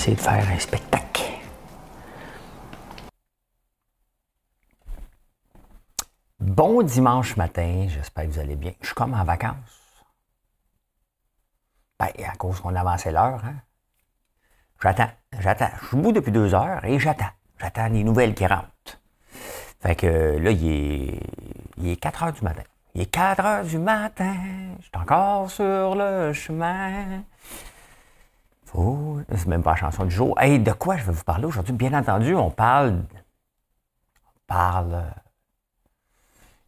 Essayer de faire un spectacle. Bon dimanche matin, j'espère que vous allez bien. Je suis comme en vacances. Ben, à cause qu'on avançait l'heure, hein? J'attends, j'attends. Je suis debout depuis deux heures et j'attends. J'attends les nouvelles qui rentrent. Fait que là, il est, il est 4 heures du matin. Il est 4 heures du matin. Je suis encore sur le chemin. Oh, c'est même pas la chanson du jour. Hey, de quoi je vais vous parler aujourd'hui? Bien entendu, on parle. On parle.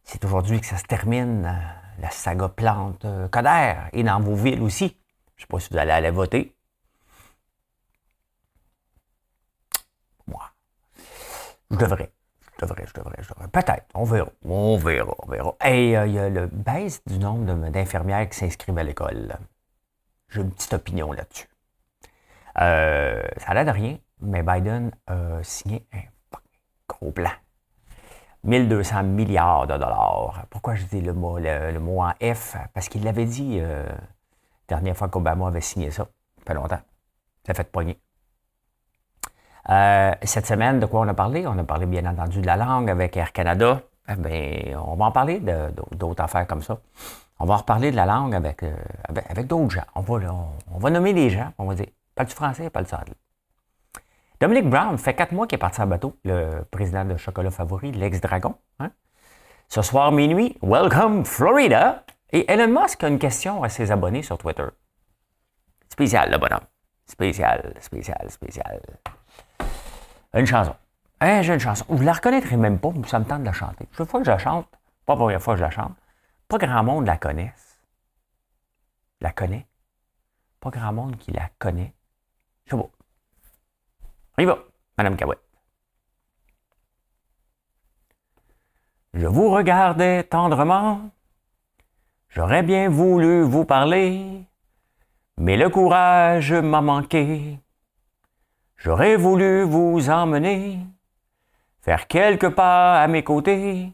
C'est aujourd'hui que ça se termine, euh, la saga plante euh, Coder, et dans vos villes aussi. Je ne sais pas si vous allez aller voter. Moi. Je devrais. Je devrais, je devrais, je devrais. Peut-être. On verra. On verra, on verra. Euh, il y a le baisse du nombre d'infirmières qui s'inscrivent à l'école. J'ai une petite opinion là-dessus. Euh, ça n'a de rien, mais Biden a signé un gros plan. 1200 milliards de dollars. Pourquoi je dis le mot, le, mot en F? Parce qu'il l'avait dit euh, la dernière fois qu'Obama avait signé ça. Ça fait longtemps. Ça fait de poignée. Euh, cette semaine, de quoi on a parlé? On a parlé bien entendu de la langue avec Air Canada. Eh bien, on va en parler d'autres affaires comme ça. On va en reparler de la langue avec, avec, d'autres gens. On va, on va nommer des gens. On va dire pas du français, pas du anglais? Dominic Brown fait quatre mois qu'il est parti en bateau, le président de chocolat favori, l'ex-dragon. Hein? Ce soir minuit, welcome Florida. Et Elon Musk a une question à ses abonnés sur Twitter. Spécial, le bonhomme. Spécial, spécial, spécial. Une chanson. Hein, j'ai une chanson. Vous la reconnaîtrez même pas, ça me tente de la chanter. Chaque fois que je la chante, pas la première fois que je la chante, pas grand monde la connaisse. La connaît. Pas grand monde qui la connaît. On Madame Cahouette. Je vous regardais tendrement. J'aurais bien voulu vous parler, mais le courage m'a manqué. J'aurais voulu vous emmener, faire quelques pas à mes côtés,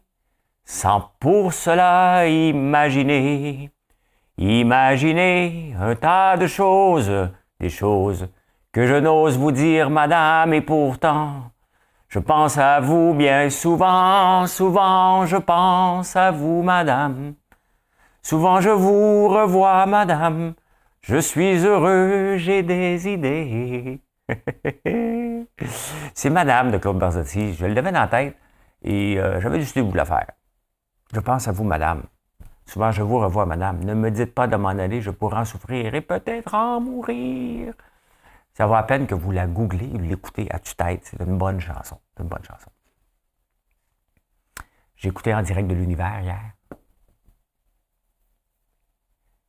sans pour cela imaginer, imaginer un tas de choses, des choses que je n'ose vous dire, madame, et pourtant, je pense à vous bien souvent, souvent je pense à vous, madame. Souvent je vous revois, madame. Je suis heureux, j'ai des idées. C'est Madame de Claude Barzotti. Je le devais dans la tête et euh, j'avais décidé de vous la faire. Je pense à vous, Madame. Souvent, je vous revois, Madame. Ne me dites pas de m'en aller, je pourrais en souffrir et peut-être en mourir. Ça vaut à peine que vous la googlez ou l'écoutez à tue-tête. C'est une bonne chanson. C'est une bonne chanson. J'ai écouté en direct de l'univers hier.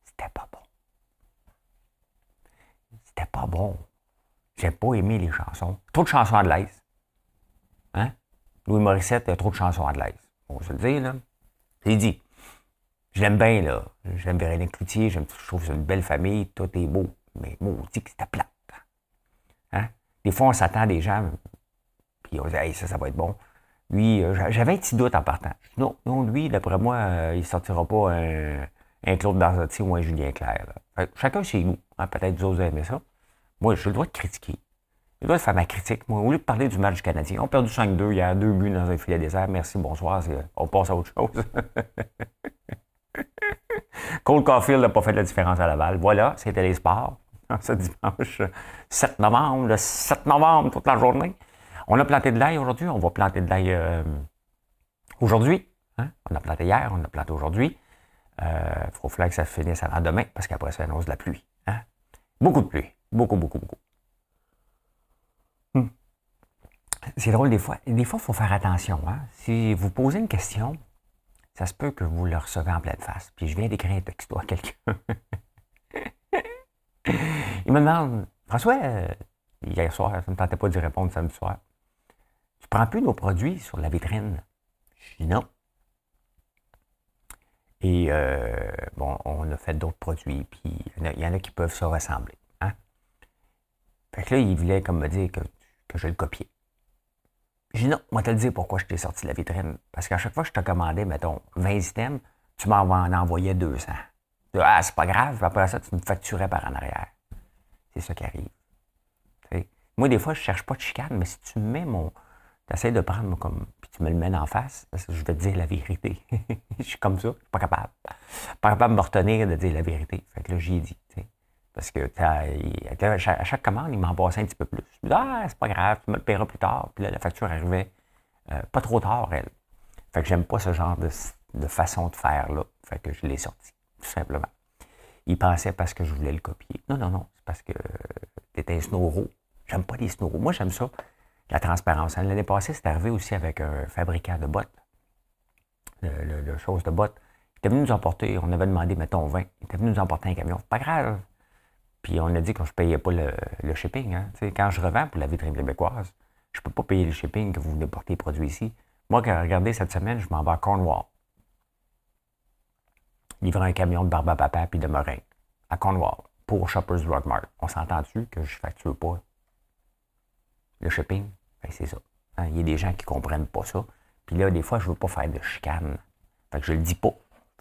C'était pas bon. C'était pas bon. J'ai pas aimé les chansons. Trop de chansons anglaises. Hein? Louis Morissette, il y a trop de chansons anglaises. On se le dit, là. C'est dit. Je l'aime bien, là. J'aime Véronique Cloutier, je trouve que c'est une belle famille, tout est beau. Mais maudit que c'était plat. Hein? Des fois, on s'attend à des gens, puis on dit, hey, ça, ça va être bon. Lui, euh, j'avais un petit doute en partant. Non, non, lui, d'après moi, euh, il ne sortira pas un, Claude Barzotti ou un Julien Clerc. chacun chez nous. Hein, peut-être vous autres aimez ça. Moi, j'ai le droit de critiquer. Droit de faire ma critique. Moi, au lieu de parler du match Canadien, on a perdu 5-2, il y a deux buts dans un filet désert. Merci, bonsoir, on passe à autre chose. Cole Caulfield n'a pas fait la différence à Laval. Voilà, c'était les sports. ce dimanche 7 novembre, le 7 novembre, toute la journée. On a planté de l'ail aujourd'hui, on va planter de l'ail euh, aujourd'hui. Hein? On a planté hier, on a planté aujourd'hui. Il euh, faut que ça finisse avant demain, parce qu'après, ça annonce de la pluie. Hein? Beaucoup de pluie. Beaucoup, beaucoup, beaucoup. Hmm. C'est drôle des fois. Des fois, il faut faire attention. Hein? Si vous posez une question, ça se peut que vous le recevez en pleine face. Puis je viens d'écrire un texto à quelqu'un. Il me demande François, euh, hier soir, ça ne me tentait pas d'y répondre samedi soir. Tu prends plus nos produits sur la vitrine? Je dis non. Et euh, bon, on a fait d'autres produits, puis il y, en a qui peuvent se ressembler. Hein? Fait que là, il voulait comme me dire que, que je le copiais. J'ai dit non, moi te le dire pourquoi je t'ai sorti de la vitrine. Parce qu'à chaque fois que je te commandais, mettons, 20 items, tu m'en envoyais 200. Ah, c'est pas grave, après ça, tu me facturais par en arrière. C'est ça qui arrive. Moi, des fois, je cherche pas de chicane, mais si tu me mets mon. Tu de prendre comme. Puis tu me le mets en face, je vais te dire la vérité. je suis comme ça, je suis pas capable. Pas capable de me retenir de dire la vérité. Fait que là, j'ai dit. Parce que à chaque, commande, il m'en passait un petit peu plus. Je me dis, ah, c'est pas grave, tu me le paieras plus tard. Puis là, la facture arrivait euh, pas trop tard, elle. Fait que j'aime pas ce genre de, de façon de faire là. Fait que je l'ai sorti, tout simplement. Il pensait parce que je voulais le copier. Non, non, non. Parce que étais un snowro. J'aime pas les snowro. Moi, j'aime ça, la transparence. L'année passée, c'est arrivé aussi avec un fabricant de bottes. Le, le, chose de bottes. Il était venu nous emporter, on avait demandé, mettons, 20. Il était venu nous emporter un camion. Pas grave. Puis on a dit que je ne payais pas le, shipping. Hein. Quand je revends pour la vitrine québécoise, je ne peux pas payer le shipping que vous venez porter les produits ici. Moi, quand regardez cette semaine, je m'en vais à Cornwall livrer un camion de barbe à papa puis de meringue à Cornwall pour Shoppers Drug Mart. On s'entend-tu que je ne facture pas le shipping? Ben, c'est ça. Hein, il y a des gens qui ne comprennent pas ça. Puis là, des fois, je ne veux pas faire de chicane. Fait que je le dis pas.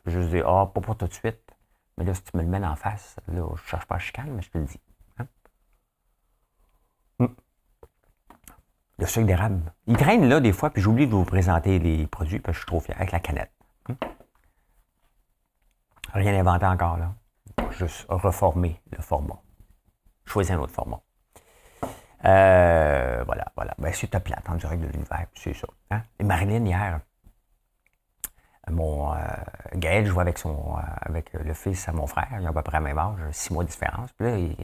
Je dis, ah, pas pour tout de suite. Mais là, si tu me le mets en face, là, je ne cherche pas à chicane, mais je te le dis. Hein. Hum. Le sucre d'érable. Il traîne là des fois, puis j'oublie de vous présenter les produits, parce que je suis trop fier avec la canette. Hum. Rien inventé encore, là. Juste reformer le format. Choisir un autre format. Euh, voilà, voilà. Ben, c'est plate en direct de l'univers, c'est ça. Hein? Et Marilyn, hier, mon euh, Gaël jouait avec son euh, avec le fils à mon frère, il a à peu près le même âge, six mois de différence. Puis là, il,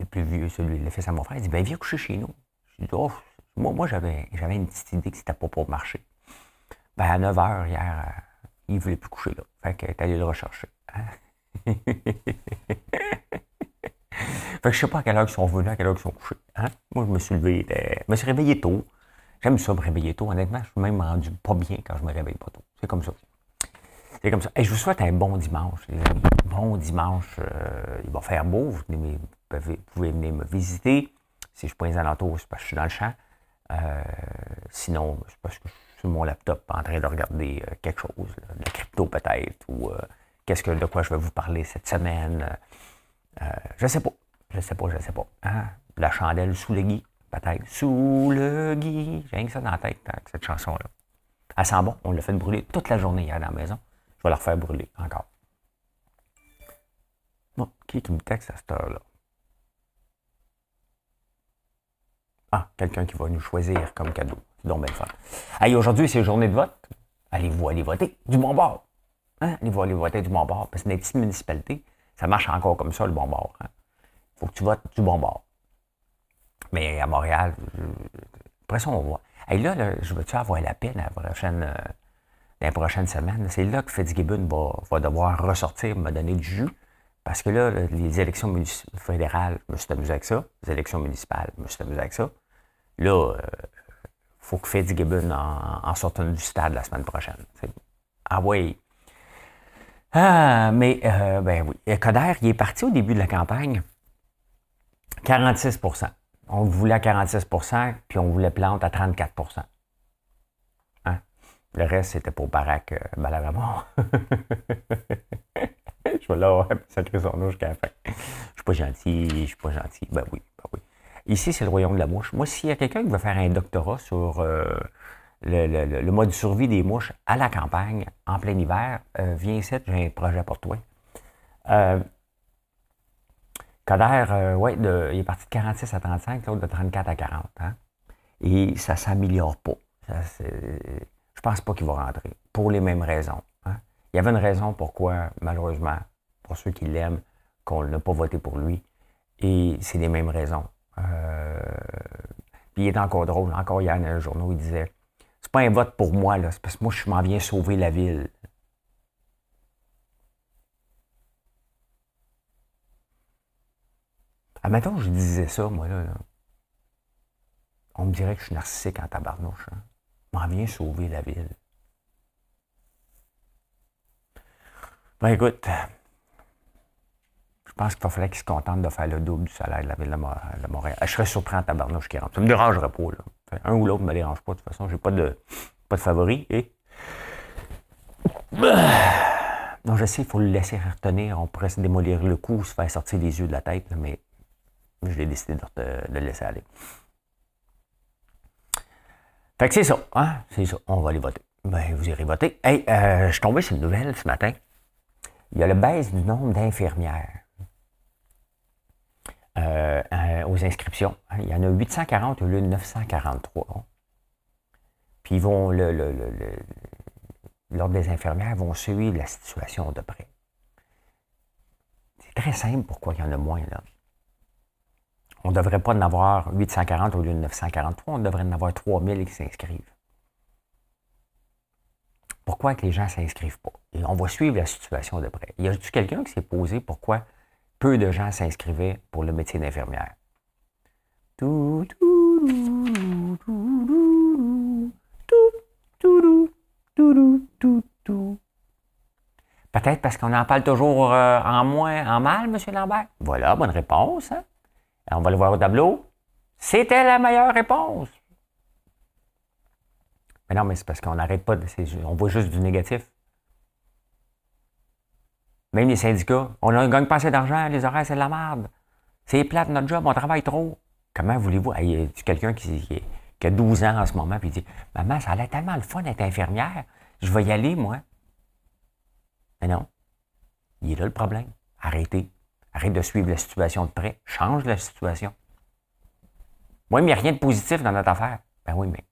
le plus vieux, celui, le fils à mon frère, il dit Ben viens coucher chez nous. Je dis oh, moi, j'avais, j'avais une petite idée que c'était pas pour marcher. Ben à 9 h hier, il ne voulait plus coucher là. Fait qu'elle est allée le rechercher. Hein? fait que je sais pas à quelle heure ils sont venus, à quelle heure ils sont couchés. Hein? Moi, je me suis levé, je me suis réveillé tôt. J'aime ça me réveiller tôt. Honnêtement, je suis même rendu pas bien quand je me réveille pas tôt. C'est comme ça. C'est comme ça. Et je vous souhaite un bon dimanche, les amis. Bon dimanche. Euh, il va faire beau. Vous, pouvez, venir me visiter. Si je prends les alentours, c'est parce que je suis dans le champ. Euh, sinon, c'est parce que je sur mon laptop en train de regarder euh, quelque chose, de la crypto peut-être, ou qu'est-ce que de quoi je vais vous parler cette semaine? Euh, je sais pas. Je sais pas, je sais pas. Hein? La chandelle sous le gui, peut-être. Sous le gui. J'ai rien que ça dans la tête avec cette chanson-là. Elle sent bon. On l'a fait brûler toute la journée hier dans la maison. Je vais la refaire brûler encore. Bon, qui qui me texte à cette heure-là? Ah, quelqu'un qui va nous choisir comme cadeau. C'est donc bien fun. Allez, aujourd'hui, c'est journée de vote. Allez-vous aller voter du bon bord? Hein? Allez-vous aller voter du bon bord. Parce que dans les petites municipalités, ça marche encore comme ça, le bon bord. Il hein? faut que tu votes du bon bord. Mais à Montréal, après ça, on voit. Et là, je veux-tu avoir la peine la prochaine, euh? C'est là que Fitzgibbon va, va devoir ressortir, me donner du jus. Parce que là, les élections fédérales, je me suis amusé avec ça. Les élections municipales, je me suis amusé avec ça. Là, il euh, faut que Fitzgibbon en, en sorte du stade la semaine prochaine. Ah oui. Ah, mais, euh, ben oui. Coder, il est parti au début de la campagne. 46% On voulait à 46% puis on voulait plante à 34% hein? Le reste, c'était pour Barack euh, Balarama. je vais là, sacrer son nom jusqu'à la fin. Je suis pas gentil, je suis pas gentil. Ben oui, ben oui. Ici, c'est le royaume de la mouche. Moi, s'il y a quelqu'un qui veut faire un doctorat sur euh, le, mode de survie des mouches à la campagne, en plein hiver, euh, viens ici, j'ai un projet pour toi. Euh, Coder, euh, il est parti de 46 à 35, l'autre de 34 à 40. Hein? Et ça ne s'améliore pas. Je je pense pas qu'il va rentrer, pour les mêmes raisons. Hein. Il y avait une raison pourquoi, malheureusement, pour ceux qui l'aiment, qu'on n'a pas voté pour lui. Et c'est les mêmes raisons. Euh, puis il est encore drôle. Encore hier, dans le journaux, il disait C'est pas un vote pour moi, là, c'est parce que moi, je m'en viens sauver la ville. Admettons que je disais ça, moi, là, On me dirait que je suis narcissique en tabarnouche. Hein? M'en vient sauver la ville. Ben écoute, je pense qu'il va falloir qu'ils se contentent de faire le double du salaire de la ville de Montréal. Je serais surpris en tabarnouche qui rentre. Ça me dérangerait pas. Là. Un ou l'autre ne me dérange pas. De toute façon, je n'ai pas de, pas de favori. Et... Non, je sais, il faut le laisser retenir. On pourrait se démolir le cou, se faire sortir les yeux de la tête, mais je l'ai décidé de, le laisser aller. Fait que c'est ça, hein? C'est ça. On va aller voter. Ben, vous irez voter. Hey, euh, je suis tombé sur une nouvelle ce matin. Il y a le baisse du nombre d'infirmières euh, euh, aux inscriptions. Il y en a 840 au lieu de 943. Puis ils vont, le, l'ordre des infirmières vont suivre la situation de près. C'est très simple pourquoi il y en a moins là. On ne devrait pas en avoir 840 au lieu de 943, on devrait en avoir 3000 qui s'inscrivent. Pourquoi que les gens ne s'inscrivent pas? Et on va suivre la situation de près. Y a-t-il quelqu'un qui s'est posé pourquoi peu de gens s'inscrivaient pour le métier d'infirmière? Peut-être parce qu'on en parle toujours euh, en moins, en mal, M. Lambert? Voilà, bonne réponse. Hein? On va le voir au tableau. C'était la meilleure réponse. Mais non, mais c'est parce qu'on n'arrête pas. On voit juste du négatif. Même les syndicats, on ne gagne pas assez d'argent, les horaires, c'est de la merde. C'est plate notre job, on travaille trop. Comment voulez-vous? Quelqu'un qui, a 12 ans en ce moment, puis dit Maman, ça a l'air tellement le fun d'être infirmière. Je vais y aller, moi. Mais non. Il est là le problème. Arrêtez. Arrête de suivre la situation de près. Change la situation. Oui, mais il n'y a rien de positif dans notre affaire. Ben oui, mais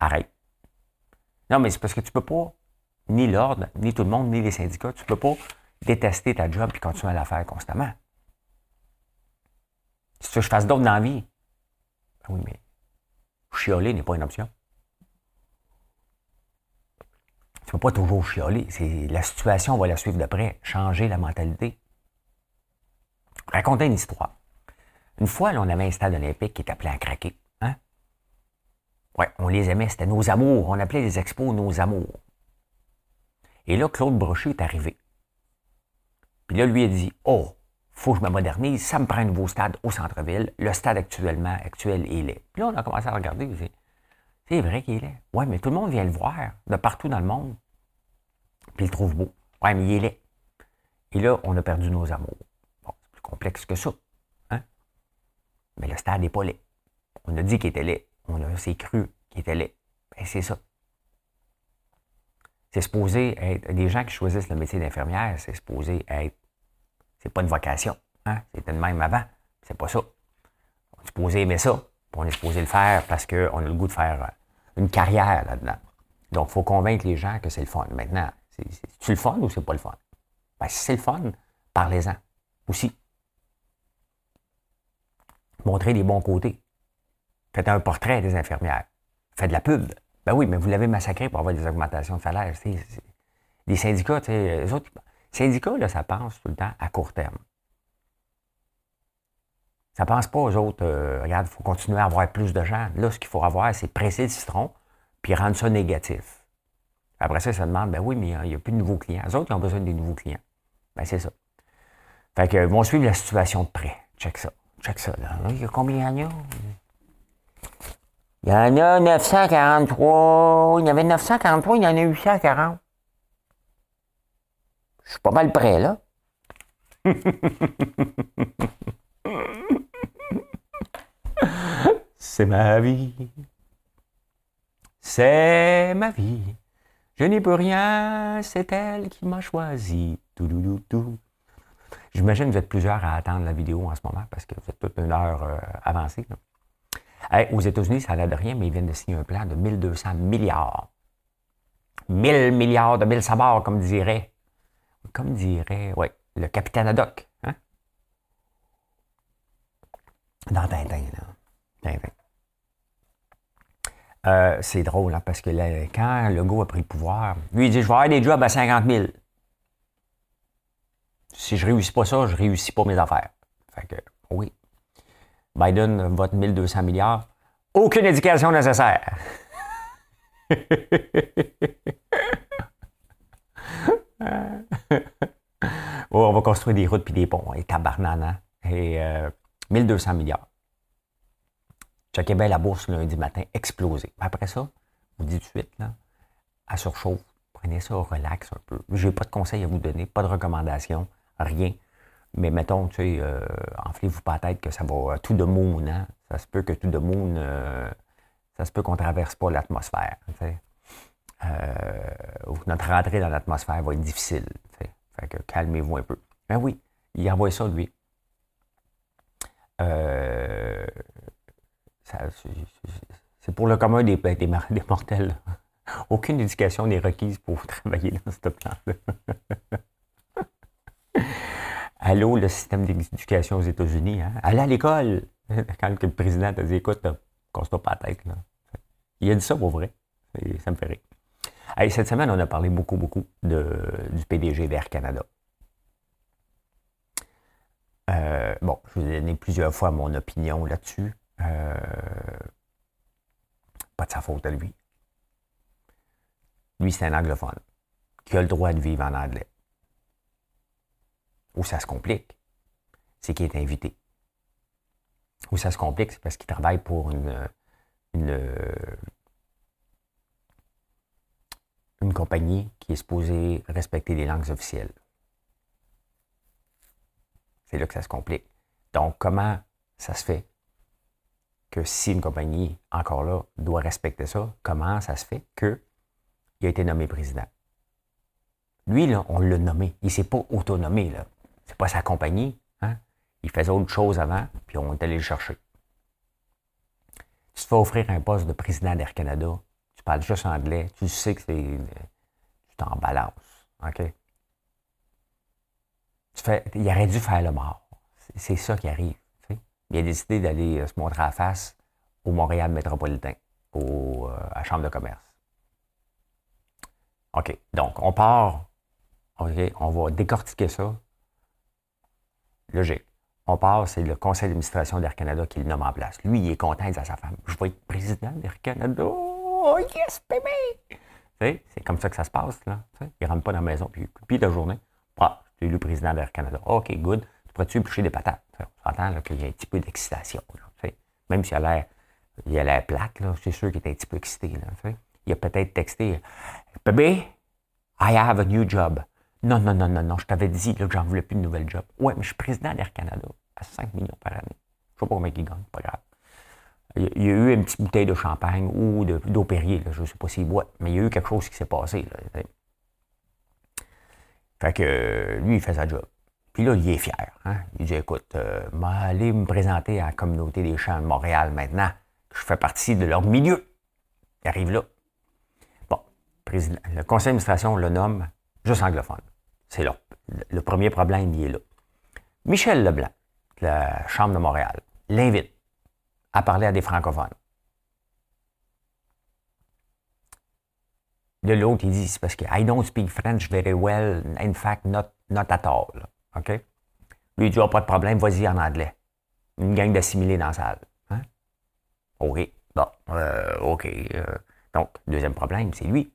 arrête. Non, mais c'est parce que tu ne peux pas, ni l'ordre, ni tout le monde, ni les syndicats, tu ne peux pas détester ta job et continuer à la faire constamment. Si tu veux que je fasse d'autres dans la vie, ben oui, mais chioler n'est pas une option. Tu ne peux pas toujours chioler. La situation, on va la suivre de près. Changer la mentalité raconter une histoire. Une fois, on avait un stade olympique qui était appelé à craquer. Hein? Ouais, on les aimait, c'était nos amours. On appelait les expos nos amours. Et là, Claude Brochu est arrivé. Puis là, lui a dit Oh, faut que je me modernise, ça me prend un nouveau stade au centre-ville. Le stade actuellement, actuel, il est. Puis là, on a commencé à regarder. C'est vrai qu'il est. Ouais, mais tout le monde vient le voir de partout dans le monde. Puis il le trouve beau. Ouais, mais il est Et là, on a perdu nos amours complexe que ça. Hein? Mais le stade n'est pas laid. On a dit qu'il était laid. On a assez cru qu'il était laid. Ben, c'est ça. C'est supposé être. Les gens qui choisissent le métier d'infirmière, c'est supposé être. C'est pas une vocation. Hein? C'était le même avant. C'est pas ça. On est supposé aimer ça. on est supposé le faire parce qu'on a le goût de faire euh, une carrière là-dedans. Donc, il faut convaincre les gens que c'est le fun. Maintenant, c'est-tu le fun ou c'est pas le fun? Ben, si c'est le fun, parlez-en aussi. Montrez les bons côtés. Faites un portrait des infirmières. Faites de la pub. Ben oui, mais vous l'avez massacré pour avoir des augmentations de salaire. Les syndicats, les autres, syndicats, là, ça pense tout le temps à court terme. Ça pense pas aux autres, euh, regarde, il faut continuer à avoir plus de gens. Là, ce qu'il faut avoir, c'est presser le citron, puis rendre ça négatif. Après ça, ça demande, ben oui, mais il n'y a plus de nouveaux clients. Les autres, ils ont besoin des nouveaux clients. Ben c'est ça. Fait que, vont suivre la situation de près. Check ça. Check ça, là. Il y a combien d'années? Il y en a 943. Il y avait 943, il y en a 840. Je suis pas mal près, là. C'est ma vie. C'est ma vie. Je n'y peux rien, c'est elle qui m'a choisi. Tout, tout, tout, J'imagine que vous êtes plusieurs à attendre la vidéo en ce moment parce que vous êtes toute une heure euh, avancée. Aux États-Unis, ça n'a de rien, mais ils viennent de signer un plan de 1200 milliards. 1000 milliards de mille sabords, comme dirait, comme dirait, ouais, le capitaine Haddock. Hein? Dans Tintin, là. Tintin. Euh, c'est drôle, hein, parce que là, quand Legault a pris le pouvoir, lui, il dit Je vais avoir des jobs à 50 000. Si je réussis pas ça, je réussis pas mes affaires. Fait que, oui. Biden vote 1200 milliards. Aucune éducation nécessaire. oh, on va construire des routes puis des ponts. Et tabarnana. Et 1200 euh, milliards. Checkez bien la bourse lundi matin, explosé. Après ça, vous dites tout de suite, là, à surchauffe, prenez ça relax un peu. Je n'ai pas de conseils à vous donner, pas de recommandations, rien. Mais mettons, tu sais, euh, enflez-vous pas la tête que ça va tout de moon, hein? Ça se peut que tout de moon, euh, ça se peut qu'on traverse pas l'atmosphère. Euh, notre rentrée dans l'atmosphère va être difficile. Fait que calmez-vous un peu. Ben oui, il envoie ça, lui. Euh, c'est pour le commun des, des, des mortels. Aucune éducation n'est requise pour travailler dans ce plan-là. Allô, le système d'éducation aux États-Unis. Hein? Allez à l'école. Quand le président t'a dit, écoute, casse-toi pas la tête. Là. Il a dit ça pour vrai. ça me fait rire. cette semaine, on a parlé beaucoup, beaucoup de, du PDG d'Air Canada. Euh, bon, je vous ai donné plusieurs fois mon opinion là-dessus. Euh, pas de sa faute à lui. Lui, c'est un anglophone qui a le droit de vivre en anglais. Où ça se complique, c'est qu'il est invité. Où ça se complique, c'est parce qu'il travaille pour une, une, une compagnie qui est supposée respecter les langues officielles. C'est là que ça se complique. Donc, comment ça se fait que si une compagnie, encore là, doit respecter ça, comment ça se fait qu'il a été nommé président? Lui, là, on l'a nommé. Il ne s'est pas autonomé. Là. Pas sa compagnie. Hein? Il faisait autre chose avant, puis on est allé le chercher. Tu te fais offrir un poste de président d'Air Canada, tu parles juste anglais, tu sais que c'est. Tu t'en balances. OK? Il aurait dû faire le mort. C'est ça qui arrive. Il a décidé d'aller euh, se montrer à face au Montréal métropolitain, euh, à la Chambre de commerce. OK. Donc, on part. OK. On va décortiquer ça logique. On part, c'est le conseil d'administration d'Air Canada qui le nomme en place. Lui, il est content, il dit à sa femme Je vais être président d'Air Canada. Oh yes, baby! C'est comme ça que ça se passe. Là. il ne rentre pas dans la maison. Puis, puis la journée, ah, tu es élu président d'Air Canada. OK, good. Tu pourrais-tu éplucher des patates? On s'entend qu'il y a un petit peu d'excitation. Même s'il a l'air il a l'air c'est sûr qu'il est un petit peu excité. Il a peut-être texté Bébé, I have a new job. Non, non, non, non, non, je t'avais dit là, que j'en voulais plus de nouvelle job. Ouais, mais je suis président d'Air Canada à 5 millions par année. Je sais pas combien il gagne, pas grave. Il y a eu une petite bouteille de champagne ou d'eau Perrier, je ne sais pas s'il boit, mais il y a eu quelque chose qui s'est passé. Fait que lui, il fait sa job. Puis là, il est fier. Hein? Il dit Écoute, euh, aller me présenter à la communauté des champs de Montréal maintenant, je fais partie de leur milieu. Il arrive là. Bon, le conseil d'administration le nomme juste anglophone. C'est là. Le premier problème, il est là. Michel Leblanc, de la Chambre de Montréal, l'invite à parler à des francophones. De l'autre, il dit, c'est parce que I don't speak French very well, in fact, not, at all. OK? Lui, il dit, oh, pas de problème, vas-y en anglais. Une gang d'assimilés dans la salle. Hein? OK. Bon, euh, OK. Euh. donc, deuxième problème, c'est lui.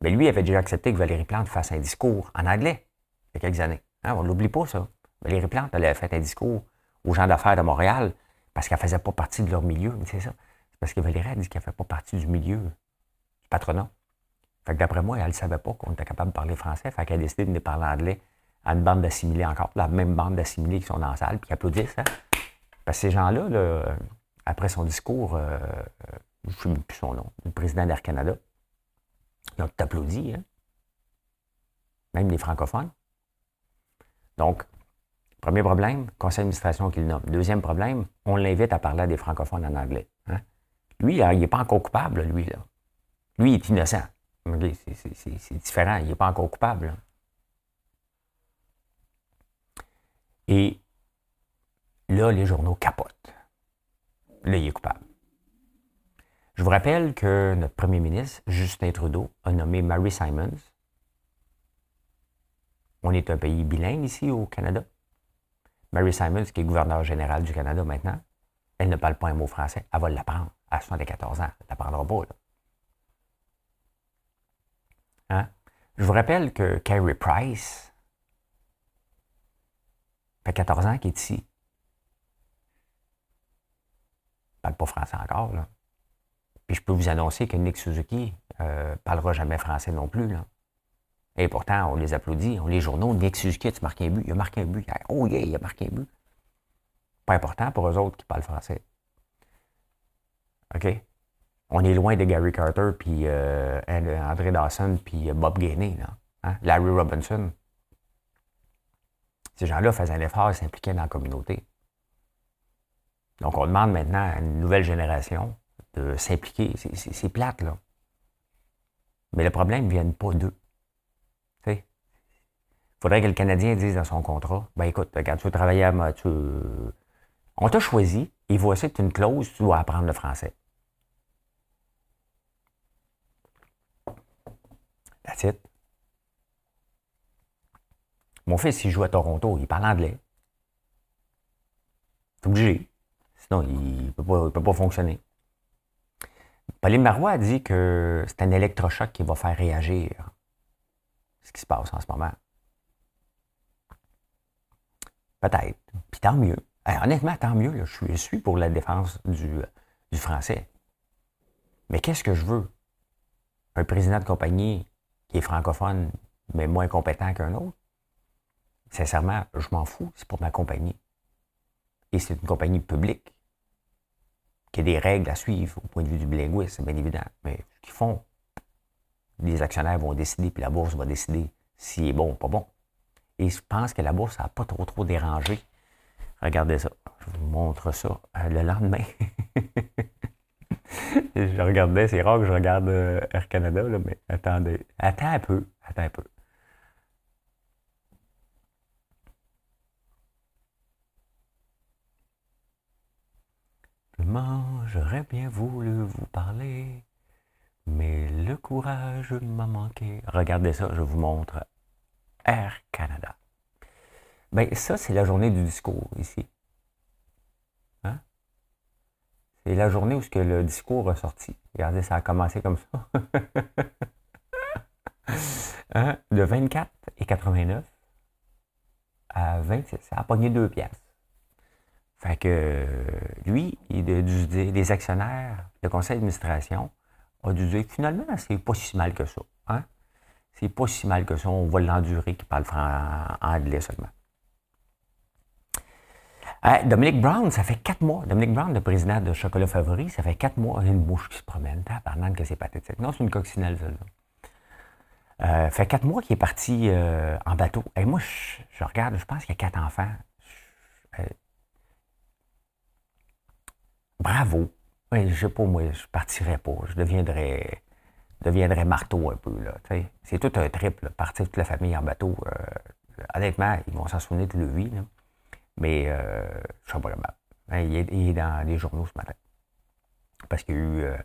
Mais lui avait déjà accepté que Valérie Plante fasse un discours en anglais il y a quelques années. Hein, on ne l'oublie pas, ça. Valérie Plante, elle avait fait un discours aux gens d'affaires de Montréal parce qu'elle ne faisait pas partie de leur milieu. C'est ça. C'est parce que Valérie a dit qu'elle ne fait pas partie du milieu du patronat. Fait que d'après moi, elle ne savait pas qu'on était capable de parler français. Fait qu'elle a décidé de parler anglais à une bande d'assimilés encore, la même bande d'assimilés qui sont dans la salle, puis qui applaudissent. Hein. Parce que ces gens-là, après son discours, euh, je ne sais plus son nom, le président d'Air Canada, ils ont tout applaudi. Hein. Même les francophones. Donc, premier problème, conseil d'administration qu'il nomme. Deuxième problème, on l'invite à parler à des francophones en anglais. Hein. Lui, il n'est pas encore coupable, lui. Là. Lui, il est innocent. C'est différent, il n'est pas encore coupable. Et là, les journaux capotent. Là, il est coupable. Je vous rappelle que notre premier ministre, Justin Trudeau, a nommé Mary Simons on est un pays bilingue ici au Canada. Mary Simons, qui est gouverneur général du Canada maintenant, elle ne parle pas un mot français, elle va l'apprendre à 74 ans. Elle ne l'apprendra pas. Là. Hein? Je vous rappelle que Carrie Price fait 14 ans qu'il est ici. ne parle pas français encore. Là. Puis je peux vous annoncer que Nick Suzuki ne euh, parlera jamais français non plus. Là. Et pourtant, on les applaudit, on les journaux. Nick Suzuki, tu marques un but? Il a marqué un but. Oh yeah, il a marqué un but. Pas important pour eux autres qui parlent français. OK? On est loin de Gary Carter, puis euh, André Dawson, puis euh, Bob Gainey, là. Hein? Larry Robinson. Ces gens-là faisaient un effort et s'impliquaient dans la communauté. Donc, on demande maintenant à une nouvelle génération de s'impliquer. C'est plate, là. Mais le problème ne vient pas d'eux. Faudrait que le Canadien dise dans son contrat, ben écoute, quand tu veux travailler à tu... On t'a choisi, il voici que tu une clause, tu dois apprendre le français. That's it. Mon fils, il joue à Toronto, il parle anglais. C'est obligé. Sinon, il ne peut, pas fonctionner. Pauline Marois a dit que c'est un électrochoc qui va faire réagir ce qui se passe en ce moment. Peut-être. Puis tant mieux. honnêtement, tant mieux. je, suis, pour la défense du, du français. Mais qu'est-ce que je veux? Un président de compagnie qui est francophone, mais moins compétent qu'un autre? Sincèrement, je m'en fous. C'est pour ma compagnie. Et c'est une compagnie publique qui a des règles à suivre au point de vue du bilinguisme, c'est bien évident. Mais ce qu'ils font, les actionnaires vont décider, puis la bourse va décider s'il est bon ou pas bon. Et je pense que la bourse n'a pas trop trop dérangé. Regardez ça. Je vous montre ça euh, le lendemain. je regardais, c'est rare que je regarde euh, Air Canada, là, mais attendez. Attends un peu. Attends un peu. j'aurais bien voulu vous parler, mais le courage m'a manqué. Regardez ça, je vous montre Air Canada. Ben, ça, c'est la journée du discours ici. Hein? C'est la journée où que le discours a sorti. Regardez, ça a commencé comme ça. hein? De 24 et 89 à 26. Ça a pogné deux pièces. Fait que lui, il a dû dire, les actionnaires, le conseil d'administration, a dû dire finalement, c'est pas si mal que ça. C'est pas si mal que ça, on va l'endurer qui parle anglais seulement. Dominique Brown, ça fait quatre mois. Dominique Brown, le président de Chocolat Favori, ça fait quatre mois, une bouche qui se promène. Pendant que c'est pathétique. Non, c'est une coccinelle, celle-là. Euh, fait quatre mois qu'il est parti euh, en bateau. Et moi, je, regarde, je pense qu'il y a quatre enfants. Euh, bravo. Je je sais pas, moi, je partirais pas. Je deviendrais, deviendrais marteau un peu. Là, c'est tout un trip, partir toute la famille en bateau. Euh, honnêtement, ils vont s'en souvenir de lui. Là. Mais euh, je sais pas comment. Hein, il, est, dans les journaux ce matin. Parce qu'il euh,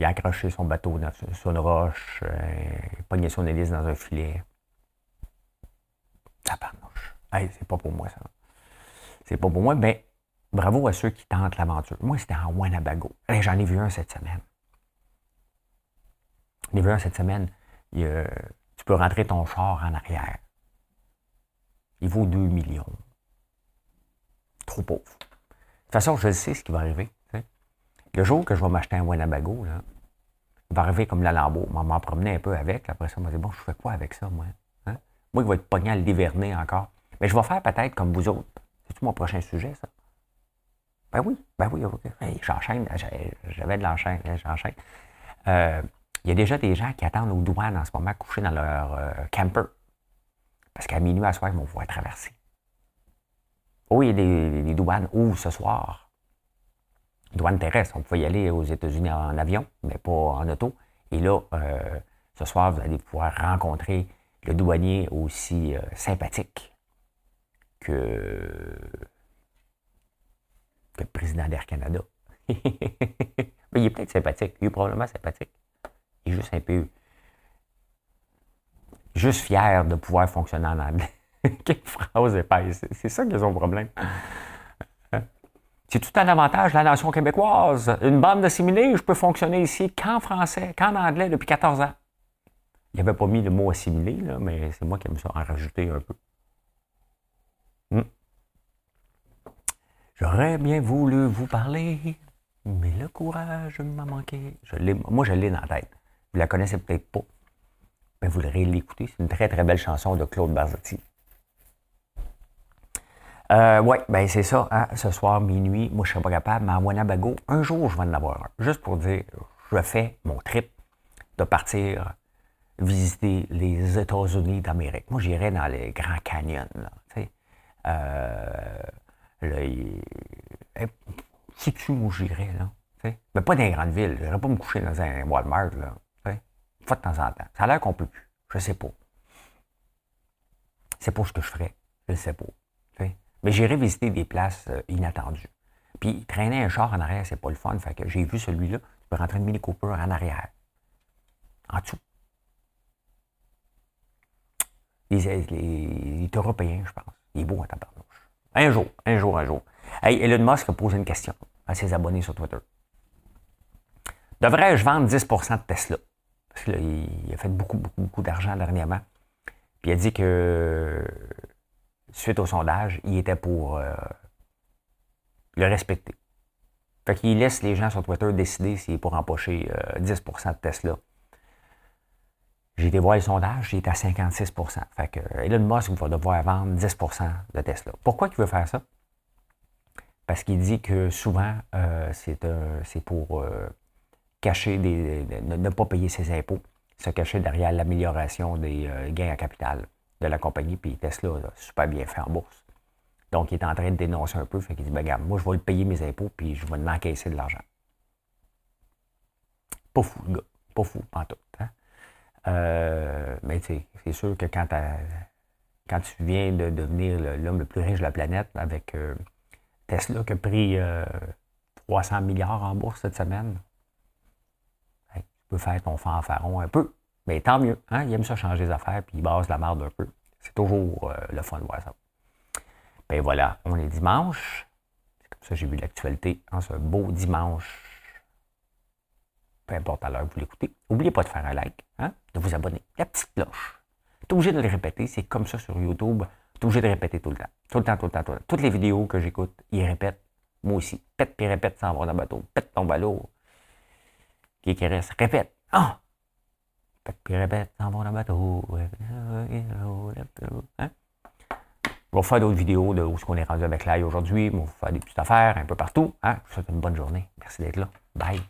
a accroché son bateau sur une roche, il a pogné son hélice dans un filet. Ça parnoche. Hey, c'est pas pour moi, ça. C'est pas pour moi, mais Bravo à ceux qui tentent l'aventure. Moi, c'était en Wanabago. J'en ai vu un cette semaine. Un cette semaine. tu peux rentrer ton char en arrière. Il vaut 2 millions. Trop pauvre. De toute façon, je sais ce qui va arriver. Le jour que je vais m'acheter un Wanabago, là, il va arriver comme la Lambeau. On m'en promenait un peu avec. Après ça, on m'a dit, bon, je fais quoi avec ça, moi? Hein? Moi, il va être pogné à l'hiverner encore. Mais je vais faire peut-être comme vous autres. C'est-tu mon prochain sujet, ça? Ben oui, ben oui, j'enchaîne, j'avais de l'enchaîne, j'enchaîne. Euh, il y a déjà des gens qui attendent aux douanes en ce moment couchés dans leur euh, camper. Parce qu'à minuit à soir, ils vont pouvoir traverser. Oui, il y a des, douanes où ce soir. Douane terrestre, on peut y aller aux États-Unis en avion, mais pas en auto. Et là, euh, ce soir, vous allez pouvoir rencontrer le douanier aussi sympathique que le président d'Air Canada. Mais il est peut-être sympathique. Il est probablement sympathique. Est juste un peu. Juste fier de pouvoir fonctionner en anglais. Quelle phrase épaisse. C'est ça qui est son problème. C'est tout un avantage de la nation québécoise. Une bande assimilée, je peux fonctionner ici qu'en français, qu'en anglais depuis 14 ans. Il avait pas mis le mot assimilé, là, mais c'est moi qui aime ça en rajouter un peu. Hmm. J'aurais bien voulu vous parler, mais le courage m'a manqué. Je moi, je l'ai dans la tête. Vous la connaissez peut-être pas, mais vous l'aurez l'écouter. C'est une très, très belle chanson de Claude Barzotti. Euh, oui, ben c'est ça. Hein, ce soir, minuit, moi, je ne serais pas capable, mais à Wanabago, un jour, je vais en avoir un. Juste pour dire, je fais mon trip de partir visiter les États-Unis d'Amérique. Moi, j'irais dans les Grands Canyons. Euh, là, il... sais-tu où j'irais, là? Mais pas dans les grandes villes. Je n'irais pas me coucher dans un Walmart, là. De temps en temps. Ça a l'air qu'on peut plus. Je sais pas. C'est pas ce que je ferais. Je ne sais pas. Mais j'irai visiter des places euh, inattendues. Puis traîner un char en arrière, c'est pas le fun. Fait que j'ai vu celui-là. Tu peux rentrer une Mini Cooper en arrière. En dessous. Les, les, Européens, je pense. Il est beau à tabarnouche. Un jour, un jour, un jour. Hey, Elon Musk a posé une question à ses abonnés sur Twitter. Devrais-je vendre 10% de Tesla? Qu'il a fait beaucoup, beaucoup, beaucoup d'argent dernièrement. Puis il a dit que suite au sondage, il était pour euh, le respecter. Fait qu'il laisse les gens sur Twitter décider s'il est pour empocher 10% euh, de Tesla. J'ai été voir le sondage, il est à 56 Fait que Elon Musk va devoir vendre 10% de Tesla. Pourquoi il veut faire ça? Parce qu'il dit que souvent, euh, c'est pour cacher des, ne, pas payer ses impôts, se cacher derrière l'amélioration des gains à capital de la compagnie, puis Tesla, là, super bien fait en bourse. Donc, il est en train de dénoncer un peu, fait qu'il dit, ben, regarde, moi, je vais le payer mes impôts, puis je vais m'encaisser de l'argent. Pas fou, le gars. Pas fou, pas tout. Hein? Euh, mais tu c'est sûr que quand, tu viens de devenir l'homme le plus riche de la planète avec euh, Tesla qui a pris 300 euh, milliards en bourse cette semaine, tu peux faire ton fanfaron un peu. Mais tant mieux, hein? il aime ça changer les affaires, puis il base la merde un peu. C'est toujours euh, le fun de voir ça. Ben voilà, on est dimanche. C'est comme ça j'ai vu l'actualité en ce beau dimanche. Peu importe à l'heure que vous l'écoutez. N'oubliez pas de faire un like, hein? de vous abonner. La petite cloche. Tu es obligé de le répéter, c'est comme ça sur YouTube. Tu es obligé de répéter tout le temps. Tout le temps, tout le temps, tout le temps. Toutes les vidéos que j'écoute, ils répètent. Moi aussi. Pète puis répète sans avoir de bateau. Pète ton ballot. Qui reste? Répète. Ah! puis répète, s'en vont dans le bateau. Hein? On va faire d'autres vidéos de où est-ce qu'on est rendu avec l'ail aujourd'hui. On va faire des petites affaires un peu partout. Hein? Je vous souhaite une bonne journée. Merci d'être là. Bye.